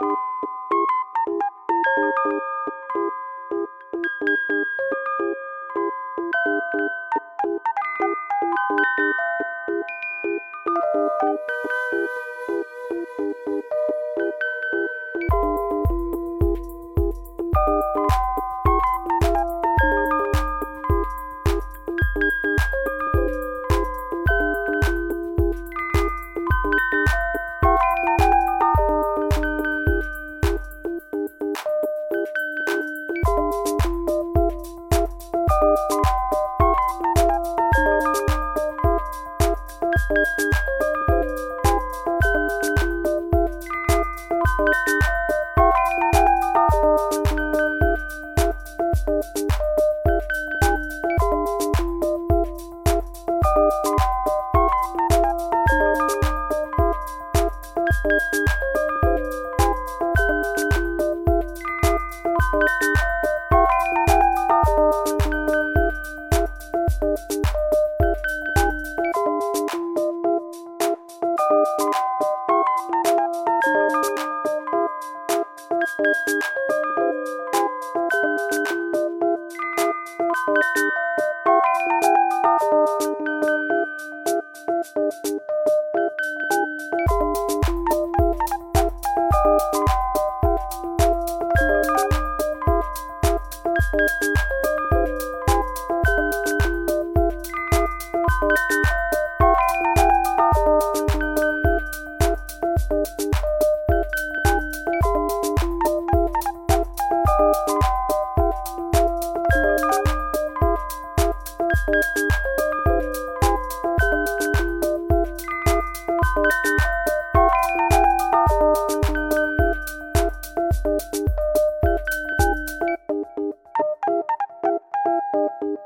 Thank you. you